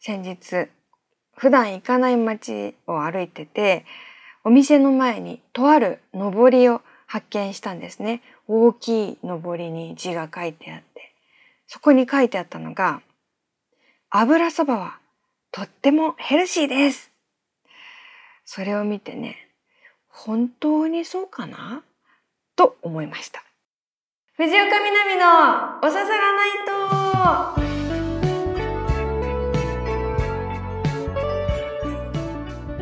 先日普段行かない街を歩いててお店の前にとある上りを発見したんですね。大きい上りに字が書いてあって、そこに書いてあったのが、油そばはとってもヘルシーです。それを見てね、本当にそうかな？と思いました。藤岡みなみのおささらないと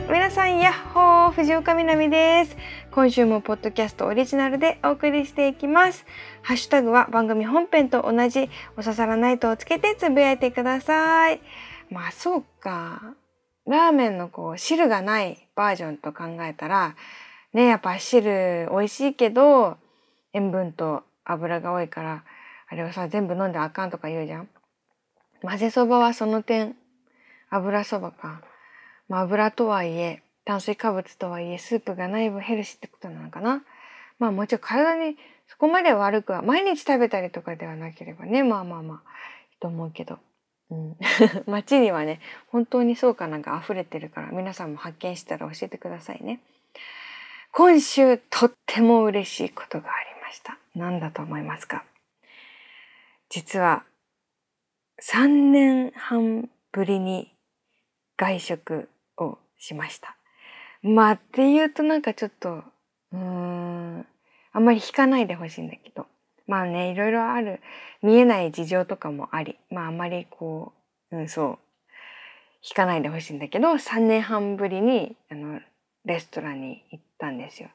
皆さんやっほー藤岡みなみです。今週もポッドキャストオリジナルでお送りしていきます。ハッシュタグは番組本編と同じおささらナイトをつけてつぶやいてください。まあそうか。ラーメンのこう汁がないバージョンと考えたらねやっぱ汁美味しいけど塩分と油が多いからあれをさ全部飲んであかんとか言うじゃん。混ぜそばはその点。油そばか。まあ、油とはいえ炭水化物とはいえスープがないヘルシーってことなのかな。まあもちろん体にそこまで悪くは毎日食べたりとかではなければねまあまあまあいいと思うけど、うん、街にはね本当にそうかなんか溢れてるから皆さんも発見したら教えてくださいね。今週とっても嬉しいことがありました。何だと思いますか？実は3年半ぶりに外食しました。まあっていうとなんかちょっとうーんあんまり引かないでほしいんだけどまあねいろいろある見えない事情とかもありまああんまりこう、うん、そう引かないでほしいんだけど3年半ぶりにあのレストランに行ったんですよ。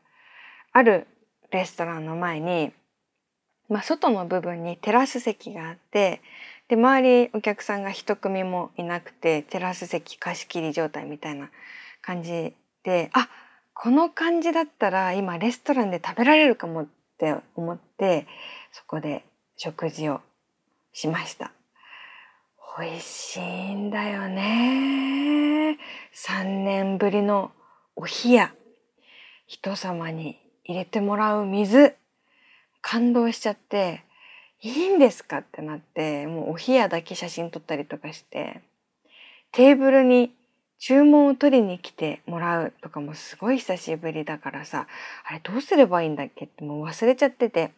あるレストランの前に、まあ、外の部分にテラス席があってで周りお客さんが一組もいなくてテラス席貸し切り状態みたいな感じであこの感じだったら今レストランで食べられるかもって思ってそこで食事をしました。美味しいんだよね。3年ぶりのお冷や人様に入れてもらう水感動しちゃっていいんですか？ってなってもうお冷やだけ写真撮ったりとかしてテーブルに注文を取りに来てもらうとかもすごい久しぶりだからさあれどうすればいいんだっけ？ってもう忘れちゃってて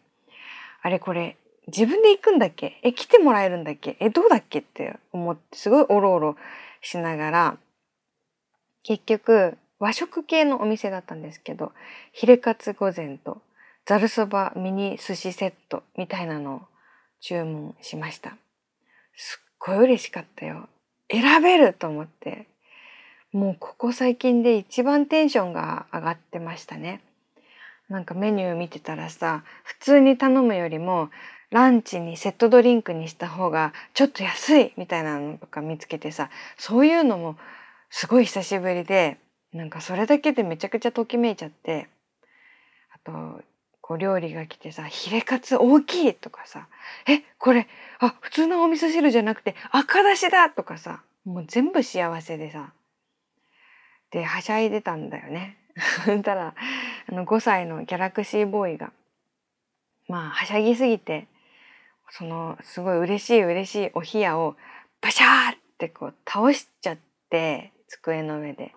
あれこれ自分で行くんだっけえ来てもらえるんだっけえどうだっけ？って思ってすごいおろおろしながら結局和食系のお店だったんですけどヒレカツ御膳とざるそばミニ寿司セットみたいなのを注文しました。すっごい嬉しかったよ。選べると思って。もうここ最近で一番テンションが上がってましたね。なんかメニュー見てたらさ、普通に頼むよりもランチにセットドリンクにした方がちょっと安いみたいなのとか見つけてさ、そういうのもすごい久しぶりで、なんかそれだけでめちゃくちゃときめいちゃって、あとこう料理が来てさ「ヒレカツ大きい!」とかさ「えこれあ普通のお味噌汁じゃなくて赤だしだ!」とかさもう全部幸せでさではしゃいでたんだよね。そしたらあの5歳のギャラクシーボーイがまあはしゃぎすぎてそのすごい嬉しい嬉しいお冷やをバシャーってこう倒しちゃって机の上で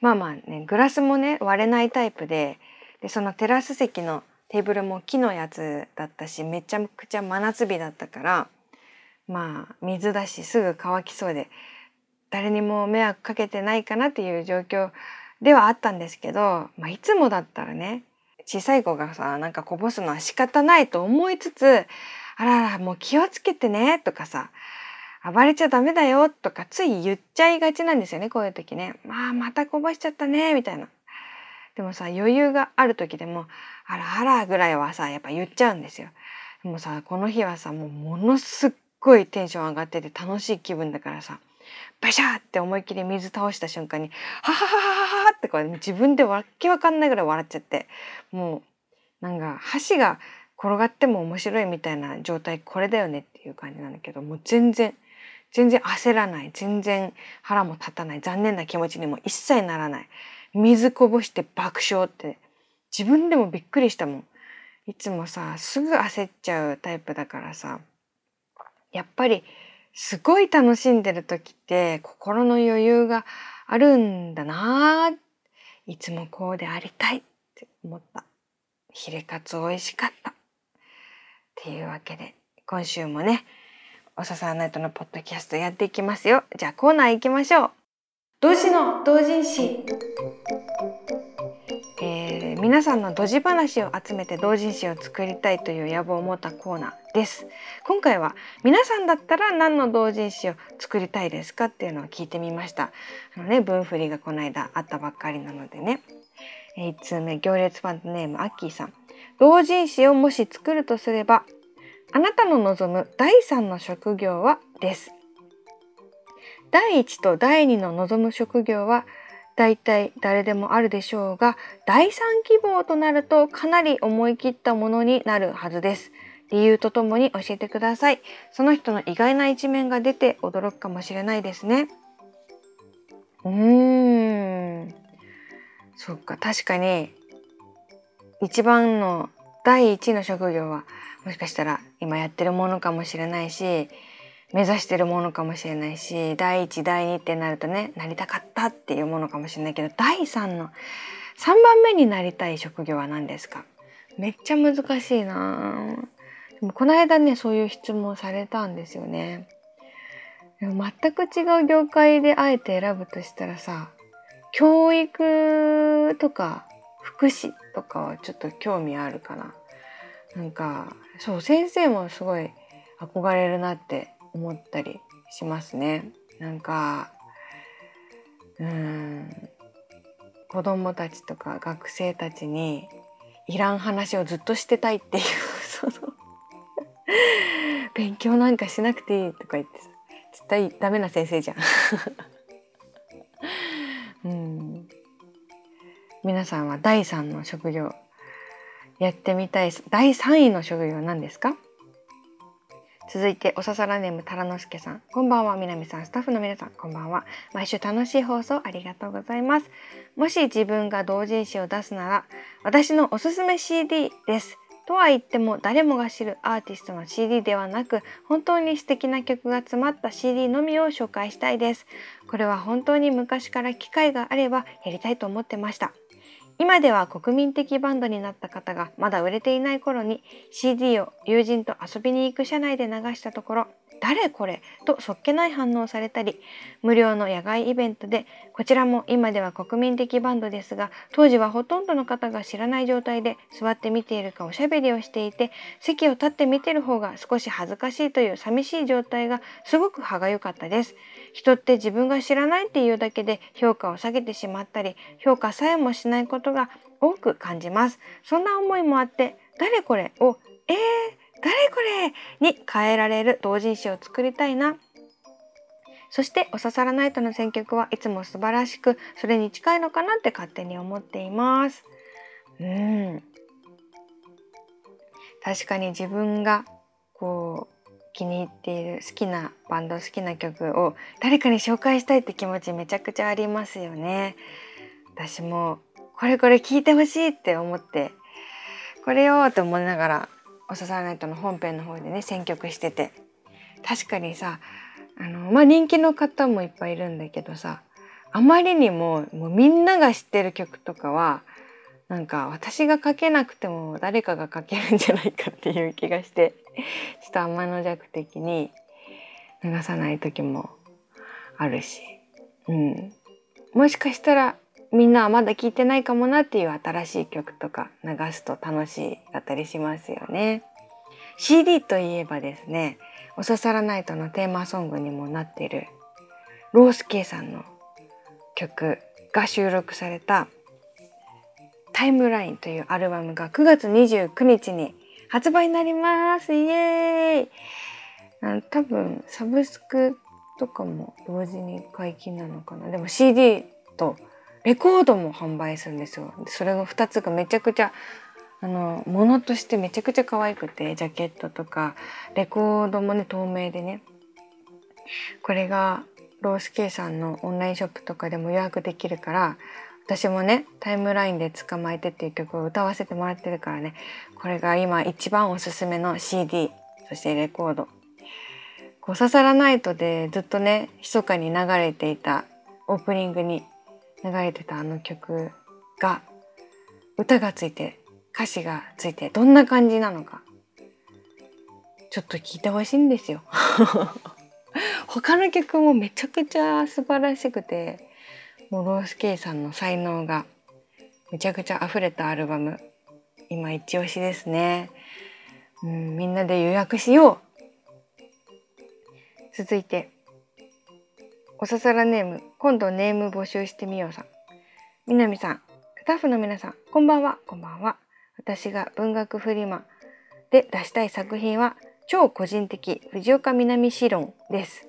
まあまあねグラスもね割れないタイプででそのテラス席のテーブルも木のやつだったしめちゃくちゃ真夏日だったからまあ水だしすぐ乾きそうで誰にも迷惑かけてないかなっていう状況ではあったんですけど、まあ、いつもだったらね小さい子がさなんかこぼすのは仕方ないと思いつつ「あららもう気をつけてね」とかさ「暴れちゃダメだよ」とかつい言っちゃいがちなんですよねこういう時ね。まあまたこぼしちゃったねみたいな。でもさ余裕がある時でも「あらあら」ぐらいはさやっぱ言っちゃうんですよ。でもさこの日はさもうものすっごいテンション上がってて楽しい気分だからさバシャーって思いっきり水倒した瞬間に「ははははは」ってこう自分でわけわかんないぐらい笑っちゃってもうなんか箸が転がっても面白いみたいな状態これだよねっていう感じなんだけどもう全然全然焦らない全然腹も立たない残念な気持ちにも一切ならない水こぼして爆笑って自分でもびっくりしたもん。いつもさすぐ焦っちゃうタイプだからさやっぱりすごい楽しんでる時って心の余裕があるんだないつもこうでありたいって思った。ヒレカツ美味しかった。っていうわけで今週もねおささナイトのポッドキャストやっていきますよ。じゃあコーナー行きましょう。同時の同人誌。えー、皆さんのドジ話を集めて同人誌を作りたいという野望を持ったコーナーです。今回は皆さんだったら何の同人誌を作りたいですかっていうのを聞いてみました。あのね、文振りがこの間あったばっかりなのでね。1通目、行列ファンネームアッキーさん。同人誌をもし作るとすればあなたの望む第3の職業はです第1と第2の望む職業は大体誰でもあるでしょうが第3希望となるとかなり思い切ったものになるはずです。理由とともに教えてください。その人の意外な一面が出て驚くかもしれないですね。うーん。そっか。確かに一番の第一の職業はもしかしたら今やってるものかもしれないし目指してるものかもしれないし第一第二ってなるとねなりたかったっていうものかもしれないけど第三の3番目になりたい職業は何ですか？めっちゃ難しいなでもこの間ねそういう質問されたんですよね。でも全く違う業界であえて選ぶとしたらさ教育とか福祉とかはちょっと興味あるかな。なんかそう先生もすごい憧れるなって思ったりしますね。なんかうん子供たちとか学生たちにいらん話をずっとしてたいっていう その勉強なんかしなくていいとか言ってさ絶対ダメな先生じゃん。うん皆さんは第3の職業やってみたい第3位の職業は何ですか？続いておささらネームタラノスケさん。こんばんは南さん。スタッフの皆さんこんばんは。毎週楽しい放送ありがとうございます。もし自分が同人誌を出すなら私のおすすめ CD です。とは言っても誰もが知るアーティストの CD ではなく本当に素敵な曲が詰まった CD のみを紹介したいです。これは本当に昔から機会があればやりたいと思ってました。今では国民的バンドになった方がまだ売れていない頃に CD を友人と遊びに行く車内で流したところ誰これ？とそっけない反応されたり無料の野外イベントでこちらも今では国民的バンドですが当時はほとんどの方が知らない状態で座って見ているかおしゃべりをしていて席を立って見てる方が少し恥ずかしいという寂しい状態がすごく歯がゆかったです。人って自分が知らないっていうだけで評価を下げてしまったり評価さえもしないことが多く感じます。そんな思いもあって誰これ？をえー？誰これに変えられる同人誌を作りたいな。そしておささらナイトの選曲はいつも素晴らしく、それに近いのかなって勝手に思っています。うん。確かに自分がこう気に入っている好きなバンド好きな曲を誰かに紹介したいって気持ちめちゃくちゃありますよね。私もこれこれ聞いてほしいって思ってこれよって思いながらおささらナイトの本編の方でね選曲してて。確かにさあのまあ人気の方もいっぱいいるんだけどさあまりにももうみんなが知ってる曲とかはなんか私が書けなくても誰かが書けるんじゃないかっていう気がしてちょっと天の弱的に流さない時もあるし、うん、もしかしたらみんなはまだ聞いてないかもなっていう新しい曲とか流すと楽しいだったりしますよね。CD といえばですね、おささらナイトのテーマソングにもなっているロースケさんの曲が収録されたタイムラインというアルバムが9月29日に発売になります。イエーイ。多分サブスクとかも同時に解禁なのかな。でも CD とレコードも販売するんですよ。それが2つがめちゃくちゃあの物としてめちゃくちゃ可愛くてジャケットとかレコードもね透明でね。これがロースケイさんのオンラインショップとかでも予約できるから私もねタイムラインで捕まえてっていう曲を歌わせてもらってるからね。これが今一番おすすめの CD そしてレコード。こう「ささらナイト」でずっとね密かに流れていたオープニングに流れてたあの曲が歌がついて歌詞がついてどんな感じなのかちょっと聞いてほしいんですよ。他の曲もめちゃくちゃ素晴らしくてもうロースケイさんの才能がめちゃくちゃ溢れたアルバム今一押しですね。うん、みんなで予約しよう続いておささらネーム今度ネーム募集してみようさん。南さんスタッフの皆さんこんばんは。こんばんは。私が文学フリマで出したい作品は超個人的藤岡南史論です。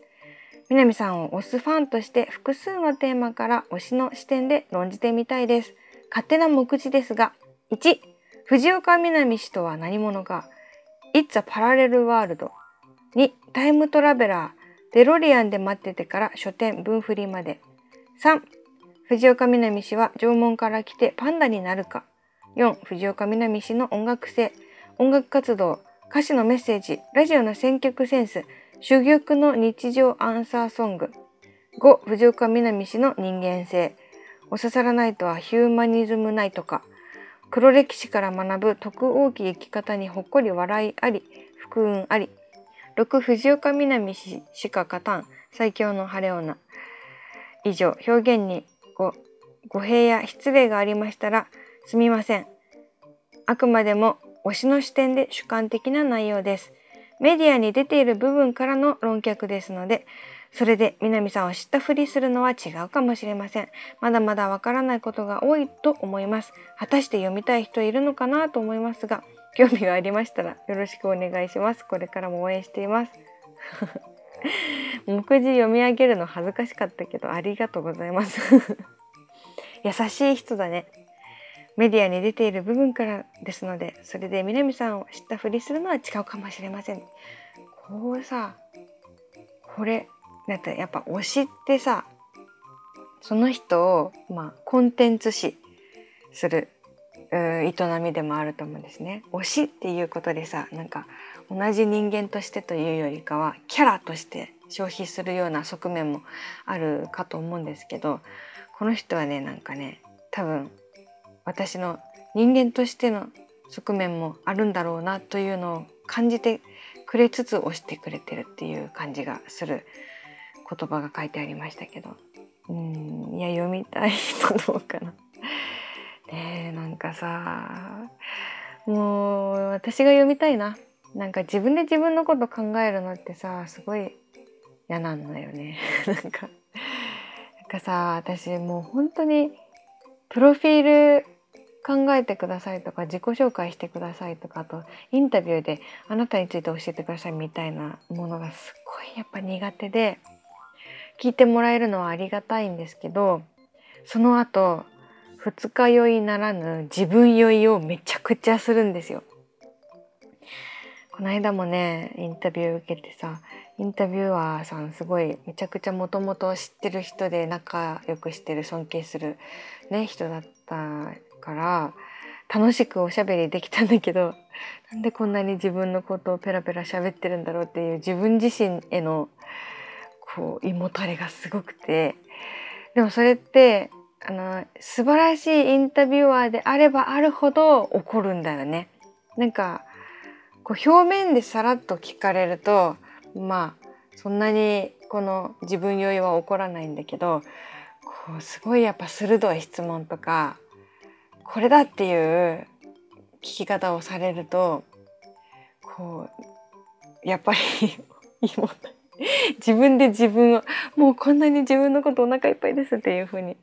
南さんを推すファンとして複数のテーマから推しの視点で論じてみたいです。勝手な目次ですが1藤岡南氏とは何者か。It's a Parallel World 2タイムトラベラー。デロリアンで待っててから書店文振りまで。3藤岡みなみ氏は縄文から来てパンダになるか。4藤岡みなみ氏の音楽性。音楽活動歌詞のメッセージラジオの選曲センス珠玉の日常アンサーソング。5藤岡みなみ氏の人間性。おささらナイトはヒューマニズムナイトか。黒歴史から学ぶ徳大き生き方にほっこり笑いあり福運あり。6藤岡みなみ氏しか勝たん。最強の晴れ女。以上。表現にご語弊や失礼がありましたらすみません。あくまでも推しの視点で主観的な内容です。メディアに出ている部分からの論客ですのでそれで南さんを知ったふりするのは違うかもしれません。まだまだわからないことが多いと思います。果たして読みたい人いるのかなと思いますが、興味がありましたらよろしくお願いします。これからも応援しています。目次読み上げるの恥ずかしかったけどありがとうございます。優しい人だね。メディアに出ている部分からですので、それで南さんを知ったふりするのは違うかもしれません。こうさ、これだってやっぱ推しってさその人を、まあ、コンテンツ視する営みでもあると思うんですね。推しっていうことでさなんか同じ人間としてというよりかはキャラとして消費するような側面もあるかと思うんですけどこの人はねなんかね多分私の人間としての側面もあるんだろうなというのを感じてくれつつ推してくれてるっていう感じがする言葉が書いてありましたけどうんいや読みたいとどうかな。ねえなんかさもう私が読みたいな。なんか自分で自分のこと考えるのってさすごい嫌なんだよね。なんかなんかさ私もう本当にプロフィール考えてくださいとか自己紹介してくださいとかあとインタビューであなたについて教えてくださいみたいなものがすっごいやっぱ苦手で聞いてもらえるのはありがたいんですけどその後二日酔いならぬ自分酔いをめちゃくちゃするんですよ。この間もねインタビュー受けてさインタビュアーさんすごいめちゃくちゃもともと知ってる人で仲良くしてる尊敬する、ね、人だったから楽しくおしゃべりできたんだけどなんでこんなに自分のことをペラペラ喋ってるんだろうっていう自分自身へのこう胃もたれがすごくてでもそれってあの素晴らしいインタビュアーであればあるほど怒るんだよね。なんかこう表面でさらっと聞かれるとまあそんなにこの自分酔いは起こらないんだけどこうすごいやっぱ鋭い質問とかこれだっていう聞き方をされるとこうやっぱり 自分で自分をもうこんなに自分のことお腹いっぱいですっていう風に、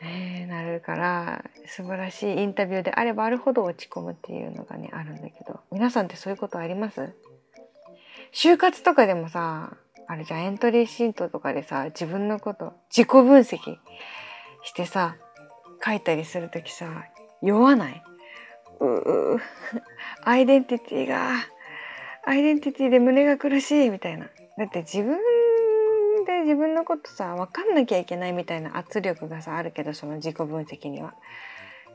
ね、なるから素晴らしいインタビューであればあるほど落ち込むっていうのがねあるんだけど。皆さんってそういうことあります？就活とかでもさあれじゃエントリーシートとかでさ自分のこと自己分析してさ書いたりする時さ酔わない？ううアイデンティティがアイデンティティで胸が苦しいみたいな。だって自分で自分のことさ分かんなきゃいけないみたいな圧力がさあるけどその自己分析には。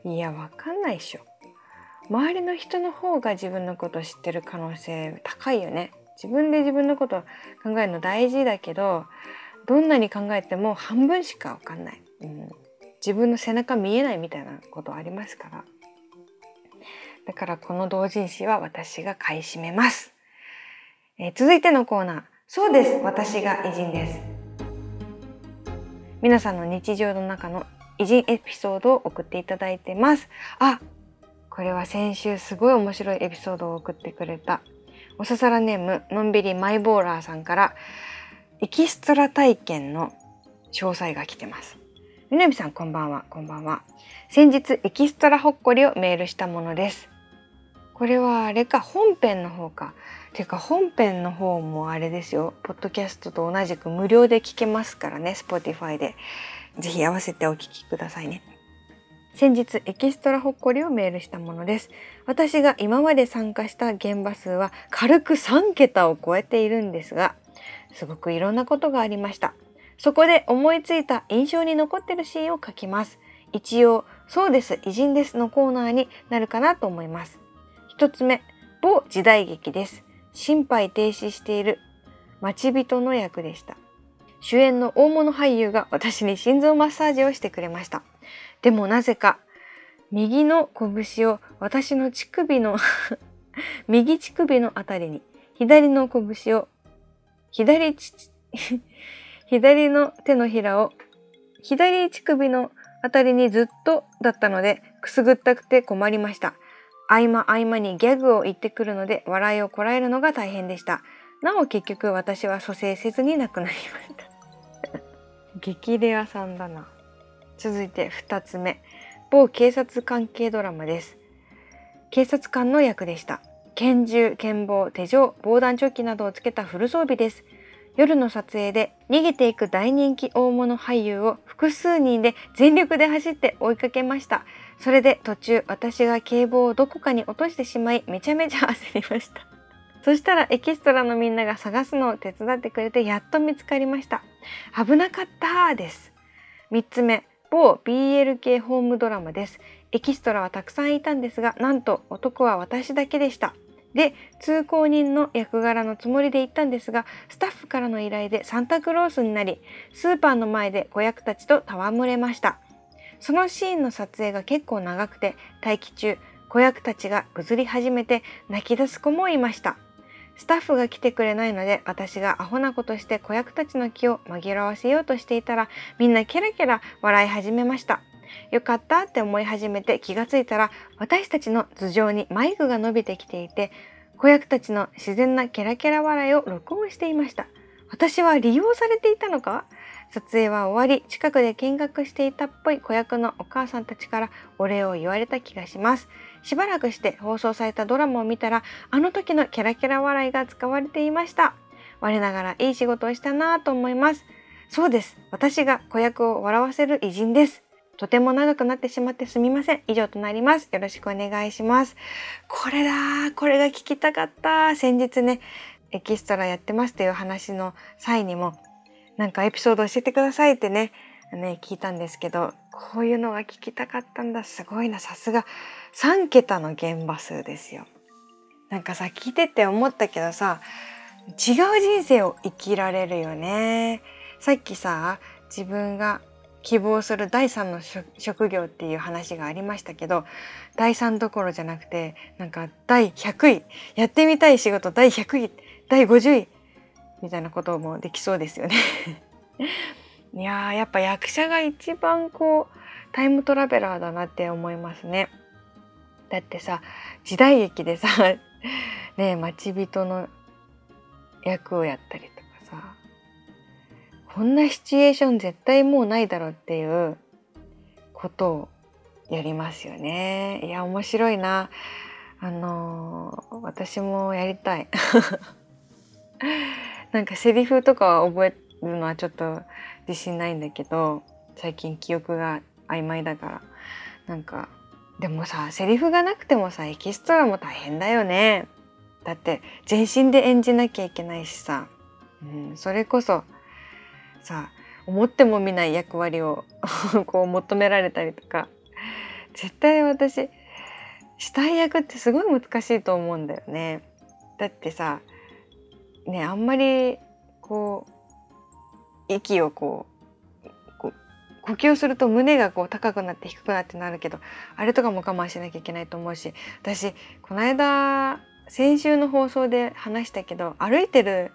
いや分かんないっしょ。周りの人の方が自分のこと知ってる可能性高いよね。自分で自分のこと考えるの大事だけどどんなに考えても半分しか分かんない、うん、自分の背中見えないみたいなことありますから。だからこの同人誌は私が買い占めます、えー、続いてのコーナー。そうです私が偉人です皆さんの日常の中の偉人エピソードを送っていただいてますあこれは先週すごい面白いエピソードを送ってくれたおささらネームのんびりマイボーラーさんからエキストラ体験の詳細が来てます。みなみさんこんばんはこんばんは。先日エキストラほっこりをメールしたものです。これはあれか本編の方か。ていうか本編の方もあれですよ。ポッドキャストと同じく無料で聞けますからね。Spotify で。ぜひ合わせてお聞きくださいね。先日エキストラほっこりをメールしたものです。私が今まで参加した現場数は軽く3桁を超えているんですが、すごくいろんなことがありました。そこで思いついた印象に残ってるシーンを書きます。一応、そうです、偉人ですのコーナーになるかなと思います。一つ目、某時代劇です。心肺停止している待ち人の役でした。主演の大物俳優が私に心臓マッサージをしてくれました。でもなぜか右の拳を私の乳首の 右乳首のあたりに左の拳を左 左の手のひらを左乳首のあたりにずっとだったのでくすぐったくて困りました。合間合間にギャグを言ってくるので笑いをこらえるのが大変でした。なお結局私は蘇生せずに亡くなりました。激レアさんだな。続いて2つ目某警察関係ドラマです警察官の役でした拳銃剣棒手錠防弾チョッキなどをつけたフル装備です夜の撮影で逃げていく大人気大物俳優を複数人で全力で走って追いかけましたそれで途中私が警棒をどこかに落としてしまいめちゃめちゃ焦りましたそしたらエキストラのみんなが探すのを手伝ってくれてやっと見つかりました危なかったです3つ目某 BL 系ホームドラマです。エキストラはたくさんいたんですが、なんと男は私だけでした。で、通行人の役柄のつもりで行ったんですが、スタッフからの依頼でサンタクロースになり、スーパーの前で子役たちと戯れました。そのシーンの撮影が結構長くて、待機中、子役たちがぐずり始めて泣き出す子もいました。スタッフが来てくれないので私がアホなことして子役たちの気を紛らわせようとしていたらみんなケラケラ笑い始めました。よかったって思い始めて気がついたら私たちの頭上にマイクが伸びてきていて子役たちの自然なケラケラ笑いを録音していました。私は利用されていたのか？撮影は終わり近くで見学していたっぽい子役のお母さんたちからお礼を言われた気がします。しばらくして放送されたドラマを見たらあの時のキャラキャラ笑いが使われていました。我ながらいい仕事をしたなぁと思います。そうです。私が子役を笑わせる偉人です。とても長くなってしまってすみません。以上となります。よろしくお願いします。これだこれが聞きたかった先日ね、エキストラやってますっていう話の際にも、なんかエピソード教えてくださいってね、ね、聞いたんですけど、こういうのが聞きたかったんだ。すごいな。さすが3桁の現場数ですよ。なんかさ、聞いてて思ったけどさ、違う人生を生きられるよね。さっきさ、自分が希望する第3の職業っていう話がありましたけど第3どころじゃなくてなんか第100位やってみたい仕事第100位第50位みたいなこともできそうですよね いややっぱ役者が一番こうタイムトラベラーだなって思いますね。だってさ時代劇でさ ね待ち人の役をやったりとかさこんなシチュエーション絶対もうないだろうっていうことをやりますよね。いや面白いな。あのー、私もやりたい。なんかセリフとかは覚えるのはちょっと自信ないんだけど最近記憶が曖昧だから。なんかでもさセリフがなくてもさエキストラも大変だよね。だって全身で演じなきゃいけないしさ、うん、それこそさ思ってもみない役割を こう求められたりとか。絶対私死体役ってすごい難しいと思うんだよね。だってさねあんまりこう息をこうこう呼吸すると胸がこう高くなって低くなってなるけどあれとかも我慢しなきゃいけないと思うし私この間先週の放送で話したけど歩いてる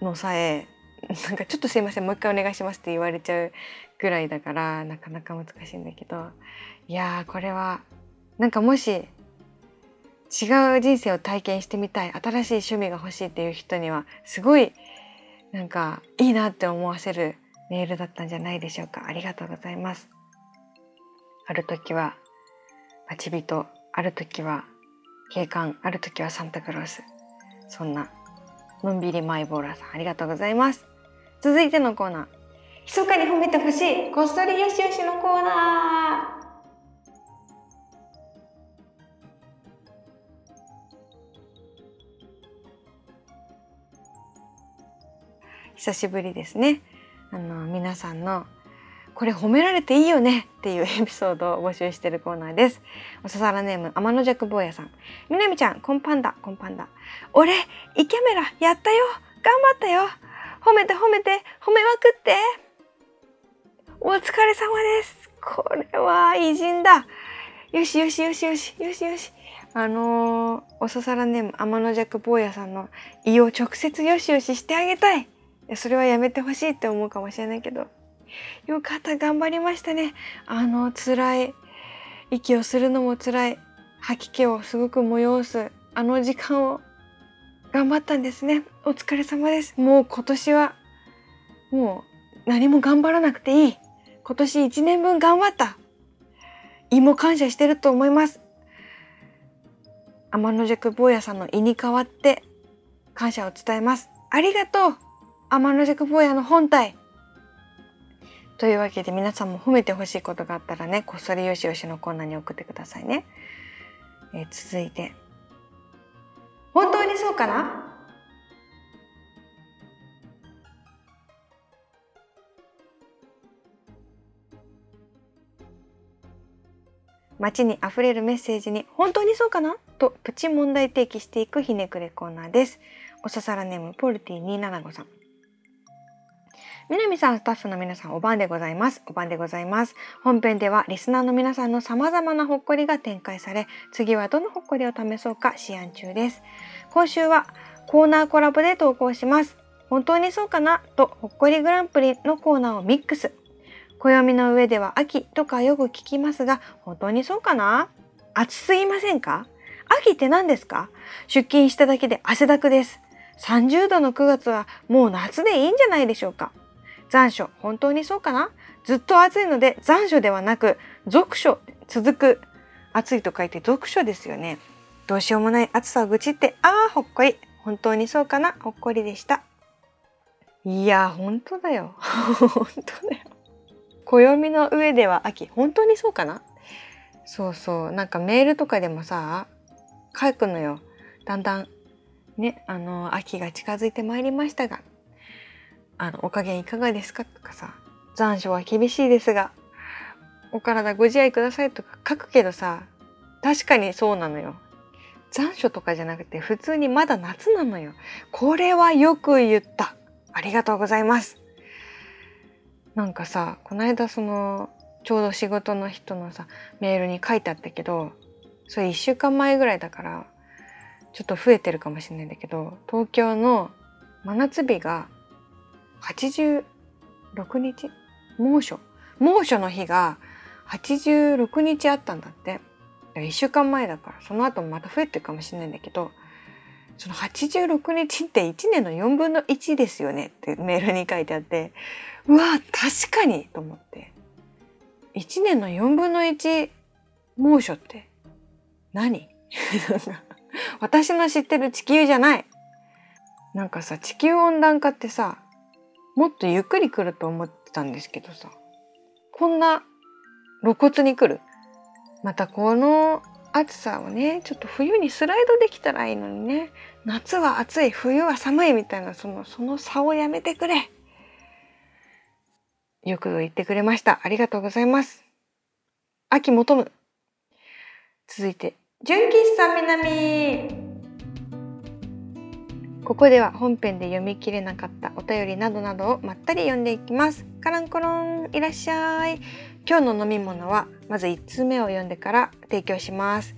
のさえなんかちょっとすいませんもう一回お願いしますって言われちゃうぐらいだからなかなか難しいんだけどいやーこれはなんかもし違う人生を体験してみたい新しい趣味が欲しいっていう人にはすごいなんかいいなって思わせるメールだったんじゃないでしょうか。ありがとうございます。ある時は待ち人ある時は警官ある時はサンタクロース。そんなのんびりマイボーラーさんありがとうございます。続いてのコーナー。密かに褒めてほしいこっそりよしよしのコーナー。久しぶりですね。あの皆さんのこれ褒められていいよねっていうエピソードを募集しているコーナーです。おささらネーム天の弱坊やさん。みなみちゃんコンパンダコンパンダ俺イケメラやったよ。頑張ったよ。褒めて褒めて褒めまくって。お疲れ様です。これは偉人だ。よしよしよしよしよしよし。あのー、おささらネーム天の弱坊やさんの胃を直接よしよししてあげたい。それはやめてほしいって思うかもしれないけど。よかった頑張りましたね。あの辛い息をするのも辛い。吐き気をすごく催す。あの時間を頑張ったんですね。お疲れ様です。もう今年はもう何も頑張らなくていい。今年1年分頑張った。胃も感謝してると思います。天の弱坊やさんの胃に代わって感謝を伝えます。ありがとう。天の弱坊やの本体。というわけで皆さんも褒めてほしいことがあったらねこっそりよしよしのコーナーに送ってくださいね、えー、続いて。本当にそうかな？街に溢れるメッセージに本当にそうかな？とプチ問題提起していくひねくれコーナーです。おささらネームポルティ275さん。南さん、スタッフの皆さん、お晩でございます。お晩でございます。本編ではリスナーの皆さんの様々なほっこりが展開され、次はどのほっこりを試そうか試案中です。今週はコーナーコラボで投稿します。本当にそうかなと、ほっこりグランプリのコーナーをミックス。暦の上では秋とかよく聞きますが、本当にそうかな？暑すぎませんか？秋って何ですか？出勤しただけで汗だくです。30度の9月はもう夏でいいんじゃないでしょうか残暑、本当にそうかな？ずっと暑いので残暑ではなく、続暑、続く。暑いと書いて続暑ですよね。どうしようもない暑さを愚痴って、ああ、ほっこり。本当にそうかな？ほっこりでした。いや、本当だよ。本当だよ。暦の上では秋、本当にそうかな？そうそう。なんかメールとかでもさ、書くのよ。だんだん、ね、あの、秋が近づいてまいりましたが、あのお加減いかがですか？とかさ残暑は厳しいですがお体ご自愛くださいとか書くけどさ確かにそうなのよ。残暑とかじゃなくて普通にまだ夏なのよ。これはよく言った。ありがとうございます。なんかさこの間そのちょうど仕事の人のさメールに書いてあったけどそれ1週間前ぐらいだからちょっと増えてるかもしれないんだけど東京の真夏日が86日？猛暑？猛暑の日が86日あったんだって。1週間前だから。その後もまた増えてるかもしれないんだけどその86日って1年の4分の1ですよね？ってメールに書いてあって。うわ確かにと思って。1年の4分の1猛暑って何？私の知ってる地球じゃない。なんかさ地球温暖化ってさもっとゆっくり来ると思ってたんですけどさ。こんな露骨に来る？またこの暑さをねちょっと冬にスライドできたらいいのにね。夏は暑い冬は寒いみたいなそのその差をやめてくれ。よく言ってくれました。ありがとうございます。秋求む。続いて純喫茶南。ここでは本編で読み切れなかったお便りなどなどをまったり読んでいきますカランコロンいらっしゃい今日の飲み物はまず1通目を読んでから提供します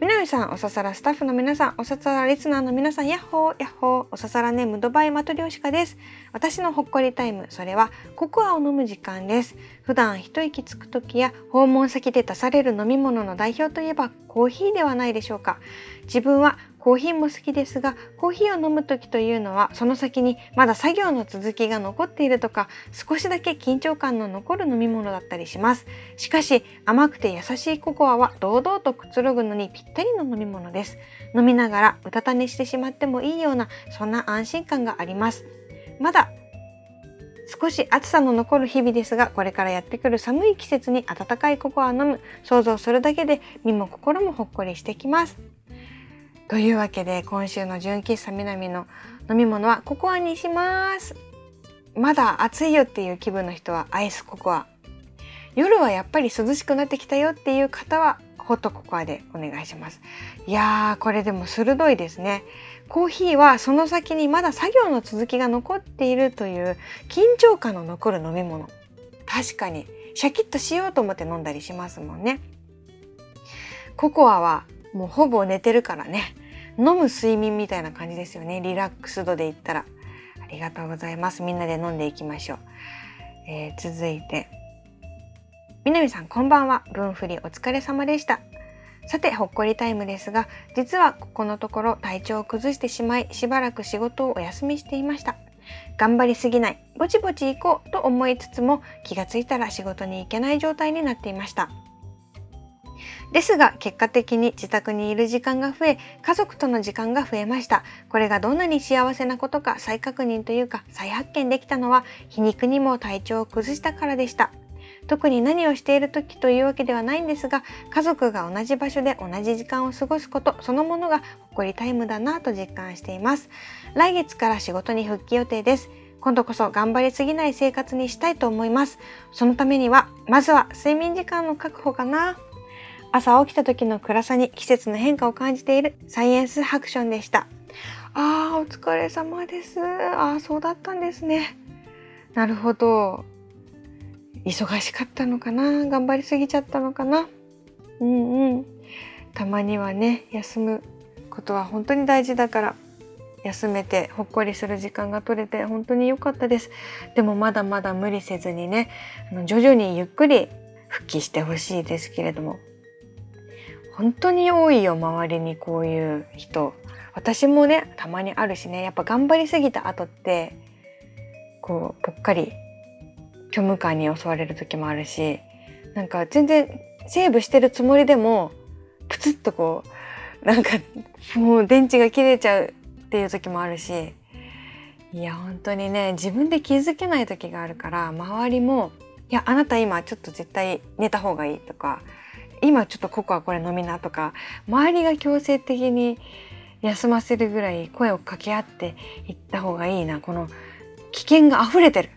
南さん、おささらスタッフの皆さん、おささらリスナーの皆さん、ヤッホー、ヤッホー、おささらネームドバイマトリョーシカです。私のほっこりタイム、それはココアを飲む時間です。普段一息つく時や訪問先で出される飲み物の代表といえばコーヒーではないでしょうか。自分はコーヒーも好きですがコーヒーを飲む時というのはその先にまだ作業の続きが残っているとか少しだけ緊張感の残る飲み物だったりします。しかし甘くて優しいココアは堂々とくつろぐのにぴったりの飲み物です。飲みながらうたた寝してしまってもいいようなそんな安心感があります。まだ少し暑さの残る日々ですがこれからやってくる寒い季節に温かいココアを飲む。想像するだけで身も心もほっこりしてきます。というわけで今週の純喫茶南の飲み物はココアにします。まだ暑いよっていう気分の人はアイスココア。夜はやっぱり涼しくなってきたよっていう方はホットココアでお願いします。いやーこれでも鋭いですね。コーヒーはその先にまだ作業の続きが残っているという緊張感の残る飲み物。確かにシャキッとしようと思って飲んだりしますもんね。ココアはもうほぼ寝てるからね。飲む睡眠みたいな感じですよね。リラックス度で言ったら。ありがとうございます。みんなで飲んでいきましょう、えー、続いて。南さんこんばんは。分振りお疲れ様でした。さてほっこりタイムですが実はここのところ体調を崩してしまいしばらく仕事をお休みしていました。頑張りすぎない。ぼちぼち行こうと思いつつも気がついたら仕事に行けない状態になっていました。ですが結果的に自宅にいる時間が増え家族との時間が増えました。これがどんなに幸せなことか再確認というか再発見できたのは皮肉にも体調を崩したからでした。特に何をしている時というわけではないんですが家族が同じ場所で同じ時間を過ごすことそのものがほっこりタイムだなと実感しています。来月から仕事に復帰予定です。今度こそ頑張りすぎない生活にしたいと思います。そのためにはまずは睡眠時間の確保かな。朝起きた時の暗さに季節の変化を感じているサイエンスハクションでした。ああ、お疲れ様です。ああ、そうだったんですね。なるほど。忙しかったのかな？頑張りすぎちゃったのかな？うんうん。たまにはね、休むことは本当に大事だから、休めてほっこりする時間が取れて本当に良かったです。でもまだまだ無理せずにね、あの徐々にゆっくり復帰してほしいですけれども、本当に多いよ周りにこういう人。私もねたまにあるしねやっぱ頑張りすぎた後ってこうぽっかり虚無感に襲われる時もあるしなんか全然セーブしてるつもりでもプツッとこうなんかもう電池が切れちゃうっていう時もあるしいや本当にね自分で気づけない時があるから周りも「いやあなた今ちょっと絶対寝た方がいい」とか今ちょっとココアこれ飲みなとか周りが強制的に休ませるぐらい声を掛け合っていった方がいいなこの危険が溢れてる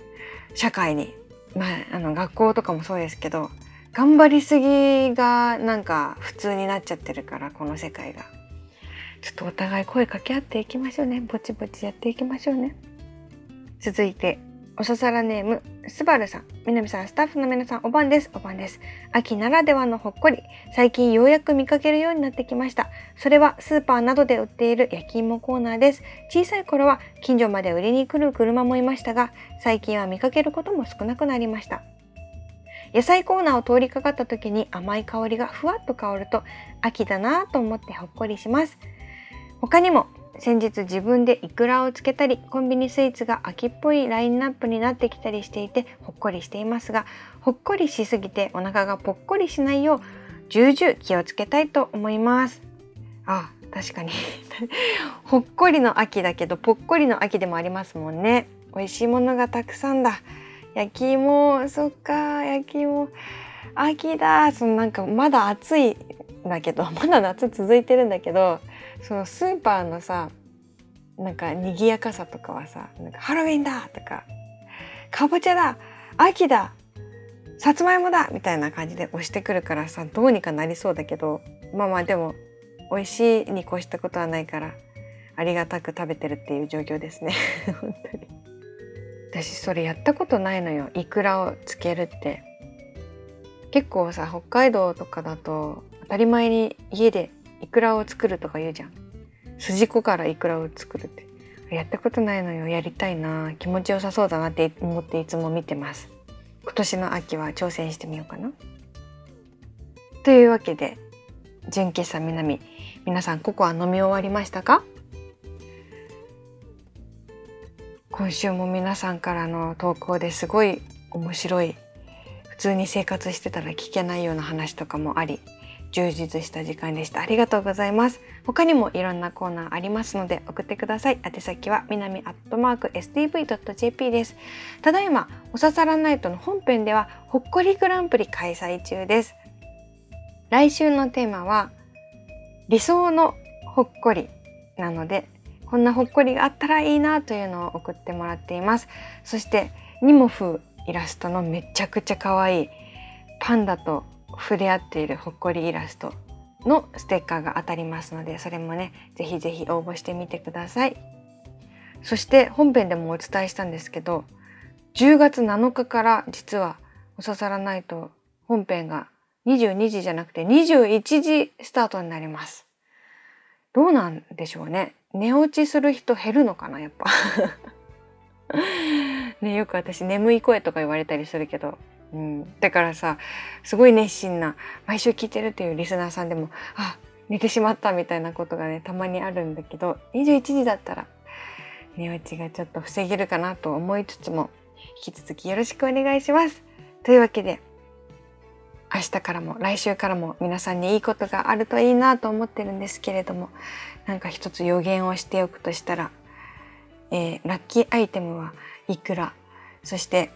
社会に、まあ、あの学校とかもそうですけど頑張りすぎがなんか普通になっちゃってるからこの世界が。ちょっとお互い声かけ合っていきましょうね。ぼちぼちやっていきましょうね。続いておささらネーム、スバルさん。みなみさん、スタッフの皆さん、おばんです。おばんです。秋ならではのほっこり。最近ようやく見かけるようになってきました。それはスーパーなどで売っている焼き芋コーナーです。小さい頃は近所まで売りに来る車もいましたが、最近は見かけることも少なくなりました。野菜コーナーを通りかかった時に甘い香りがふわっと香ると秋だなぁと思ってほっこりします。他にも先日自分でイクラをつけたりコンビニスイーツが秋っぽいラインナップになってきたりしていてほっこりしていますがほっこりしすぎてお腹がぽっこりしないよう重々気をつけたいと思います。あ確かに。ほっこりの秋だけどぽっこりの秋でもありますもんね。美味しいものがたくさんだ。焼き芋そっか焼き芋。秋だそのなんかまだ暑いんだけど まだ夏続いてるんだけどそのスーパーのさなんか賑やかさとかはさなんかハロウィンだとかかぼちゃだ秋ださつまいもだみたいな感じで押してくるからさどうにかなりそうだけどまあまあでも美味しいに越したことはないからありがたく食べてるっていう状況ですね。本当に。私それやったことないのよ。イクラをつけるって。結構さ北海道とかだと当たり前に家でイクラを作るとか言うじゃん筋子からイクラを作るってやったことないのよ。やりたいな。気持ちよさそうだなって思っていつも見てます。今年の秋は挑戦してみようかな。というわけで純喫茶南皆さんココア飲み終わりましたか？今週も皆さんからの投稿ですごい面白い。普通に生活してたら聞けないような話とかもあり充実した時間でした。ありがとうございます。他にもいろんなコーナーありますので送ってください。宛先は南アットマーク stv.jp です。ただいまおささらナイトの本編ではほっこりグランプリ開催中です。来週のテーマは理想のほっこりなのでこんなほっこりがあったらいいなというのを送ってもらっています。そしてニモフイラストのめちゃくちゃ可愛いパンダと触れ合っているほっこりイラストのステッカーが当たりますのでそれもねぜひぜひ応募してみてください。そして本編でもお伝えしたんですけど10月7日から実はおささらないと本編が22時じゃなくて21時スタートになります。どうなんでしょうね。寝落ちする人減るのかなやっぱ。ねよく私眠い声とか言われたりするけど。うん、だからさすごい熱心な毎週聞いてるっていうリスナーさんでもあ寝てしまったみたいなことがねたまにあるんだけど21時だったら寝落ちがちょっと防げるかなと思いつつも引き続きよろしくお願いします。というわけで明日からも来週からも皆さんにいいことがあるといいなと思ってるんですけれどもなんか一つ予言をしておくとしたら、えー、ラッキーアイテムはいくらそして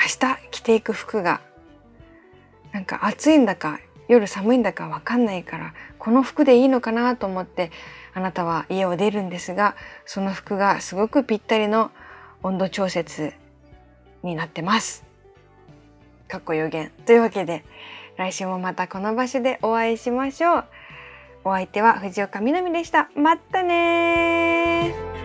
明日着ていく服がなんか暑いんだか夜寒いんだかわかんないからこの服でいいのかなと思ってあなたは家を出るんですがその服がすごくぴったりの温度調節になってます。かっこ予言というわけで来週もまたこの場所でお会いしましょう。お相手は藤岡みなみでした。またね